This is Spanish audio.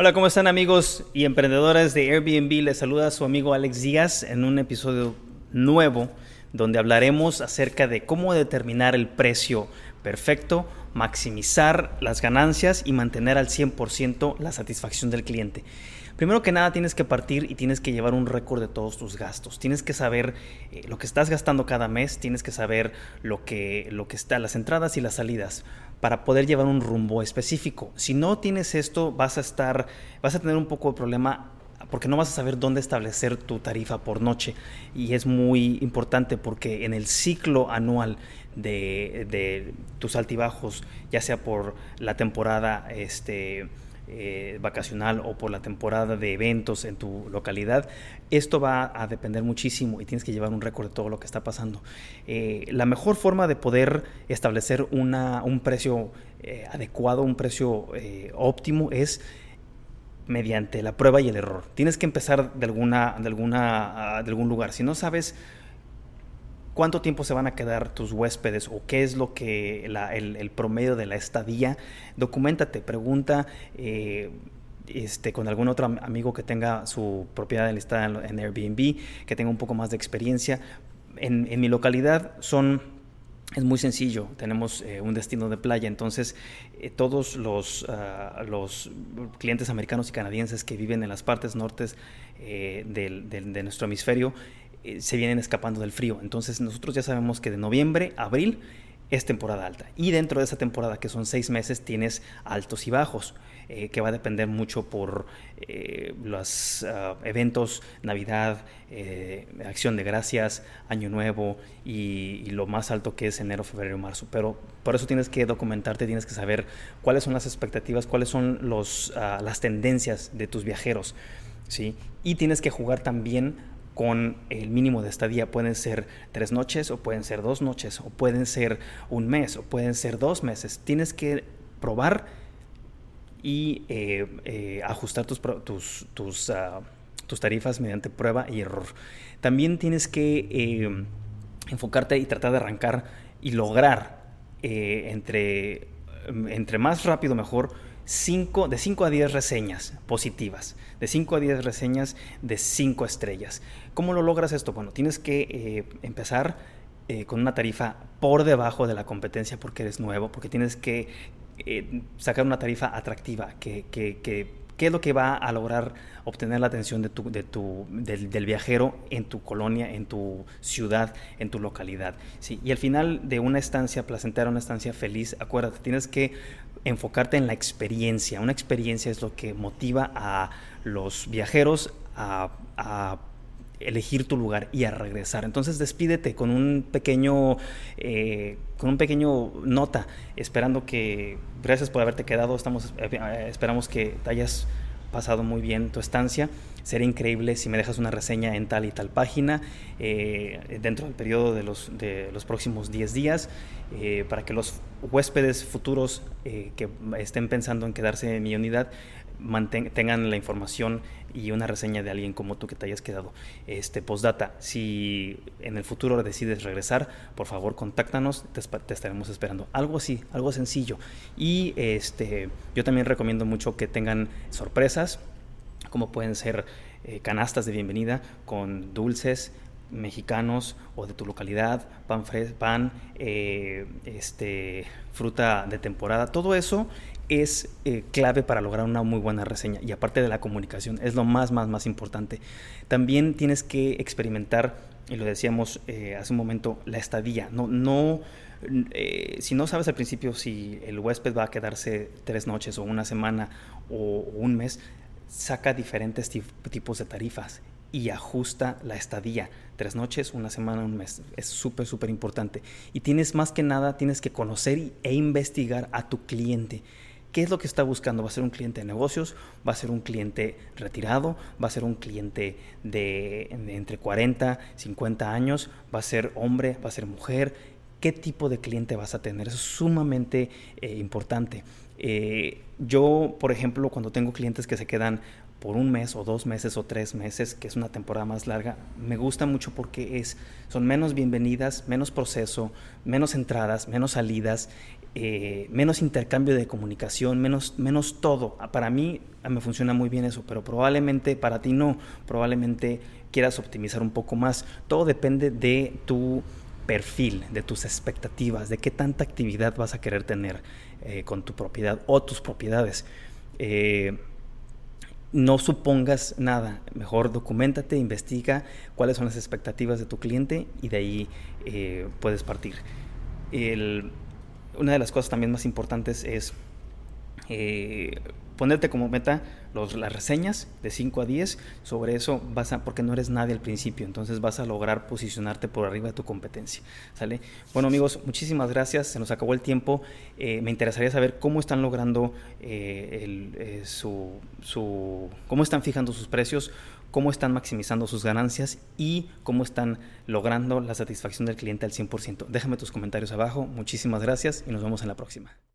Hola, ¿cómo están amigos y emprendedores de Airbnb? Les saluda su amigo Alex Díaz en un episodio nuevo donde hablaremos acerca de cómo determinar el precio perfecto, maximizar las ganancias y mantener al 100% la satisfacción del cliente. Primero que nada tienes que partir y tienes que llevar un récord de todos tus gastos. Tienes que saber eh, lo que estás gastando cada mes, tienes que saber lo que, lo que está, las entradas y las salidas para poder llevar un rumbo específico. Si no tienes esto, vas a estar, vas a tener un poco de problema porque no vas a saber dónde establecer tu tarifa por noche. Y es muy importante porque en el ciclo anual de, de tus altibajos, ya sea por la temporada, este, eh, vacacional o por la temporada de eventos en tu localidad, esto va a depender muchísimo y tienes que llevar un récord de todo lo que está pasando. Eh, la mejor forma de poder establecer una, un precio eh, adecuado, un precio óptimo es mediante la prueba y el error. Tienes que empezar de, alguna, de, alguna, de algún lugar. Si no sabes cuánto tiempo se van a quedar tus huéspedes o qué es lo que el, promedio de la estadía, documentate, pregunta. Eh, este, con algún otro amigo que tenga su propiedad enlistada en, Airbnb, que tenga un poco más de experiencia. En, mi localidad son es muy sencillo, tenemos eh, un destino de playa, entonces eh, todos los, ah, los clientes americanos y canadienses que viven en las partes nortes de nuestro hemisferio eh, se vienen escapando del frío. Entonces nosotros ya sabemos que de noviembre a abril es temporada alta. Y dentro de esa temporada, que son seis meses, tienes altos y bajos, eh, que va a depender mucho por eh, los ah, eventos, Navidad, Acción de Gracias, Año Nuevo y, lo más alto que es enero, febrero, marzo. Pero por eso tienes que documentarte, tienes que saber cuáles son las expectativas, cuáles son los, ah, las tendencias de tus viajeros. ¿sí? Y tienes que jugar también con el mínimo de estadía. Pueden ser tres noches o pueden ser dos noches o pueden ser un mes o pueden ser dos meses. Tienes que probar y eh, eh, ajustar tus, tus, ah, tus, tarifas mediante prueba y error. También tienes que eh, enfocarte y tratar de arrancar y lograr entre, entre más rápido mejor de 5 a 10 reseñas positivas, de 5 a 10 reseñas de 5 estrellas. ¿Cómo lo logras esto? Bueno, tienes que eh, empezar eh, con una tarifa por debajo de la competencia porque eres nuevo, porque tienes que eh, sacar una tarifa atractiva que ¿Qué es lo que va a lograr obtener la atención del, viajero en tu colonia, en tu ciudad, en tu localidad? ¿sí? Y al final de una estancia placentera, una estancia feliz, acuérdate, tienes que enfocarte en la experiencia. Una experiencia es lo que motiva a los viajeros a, elegir tu lugar y a regresar. Entonces despídete con un pequeño, eh, con un pequeño nota, esperando que, gracias por haberte quedado, estamos, eh, esperamos que te hayas pasado muy bien tu estancia. Sería increíble si me dejas una reseña en tal y tal página eh, dentro del periodo de los, de los próximos 10 días eh, para que los huéspedes futuros eh, que estén pensando en quedarse en mi unidad tengan la información y una reseña de alguien como tú que te hayas quedado. Este postdata, si en el futuro decides regresar, por favor contáctanos, te, estaremos esperando. Algo así, algo sencillo. Y este, yo también recomiendo mucho que tengan sorpresas, como pueden ser eh, canastas de bienvenida con dulces, mexicanos o de tu localidad, pan, pan eh, este, fruta de temporada, todo eso es eh, clave para lograr una muy buena reseña. Y aparte de la comunicación es lo más más más importante. También tienes que experimentar y lo decíamos eh, hace un momento la estadía. No no eh, si no sabes al principio si el huésped va a quedarse tres noches o una semana o, un mes saca diferentes tipos de tarifas y ajusta la estadía. Tres noches, una semana, un mes. Es súper, súper importante. Y tienes más que nada, tienes que conocer e investigar a tu cliente. ¿Qué es lo que está buscando? ¿Va a ser un cliente de negocios? ¿Va a ser un cliente retirado? ¿Va a ser un cliente de, entre 40, 50 años? ¿Va a ser hombre? ¿Va a ser mujer? ¿Qué tipo de cliente vas a tener? Eso es sumamente eh, importante. Eh, yo, por ejemplo, cuando tengo clientes que se quedan por un mes o dos meses o tres meses, que es una temporada más larga, me gusta mucho porque es, son menos bienvenidas, menos proceso, menos entradas, menos salidas, eh, menos intercambio de comunicación, menos, menos todo. Para mí me funciona muy bien eso, pero probablemente para ti no, probablemente quieras optimizar un poco más. Todo depende de tu perfil, de tus expectativas, de qué tanta actividad vas a querer tener eh, con tu propiedad o tus propiedades. Eh, no supongas nada, mejor documentate, investiga cuáles son las expectativas de tu cliente y de ahí eh, puedes partir. una de las cosas también más importantes es ponerte como meta las reseñas de 5 a 10, sobre eso vas a, porque no eres nadie al principio, entonces vas a lograr posicionarte por arriba de tu competencia, ¿sale? Bueno amigos, muchísimas gracias, se nos acabó el tiempo, eh, me interesaría saber cómo están logrando eh, eh, su, su, cómo están fijando sus precios, cómo están maximizando sus ganancias y cómo están logrando la satisfacción del cliente al 100%. Déjame tus comentarios abajo, muchísimas gracias y nos vemos en la próxima.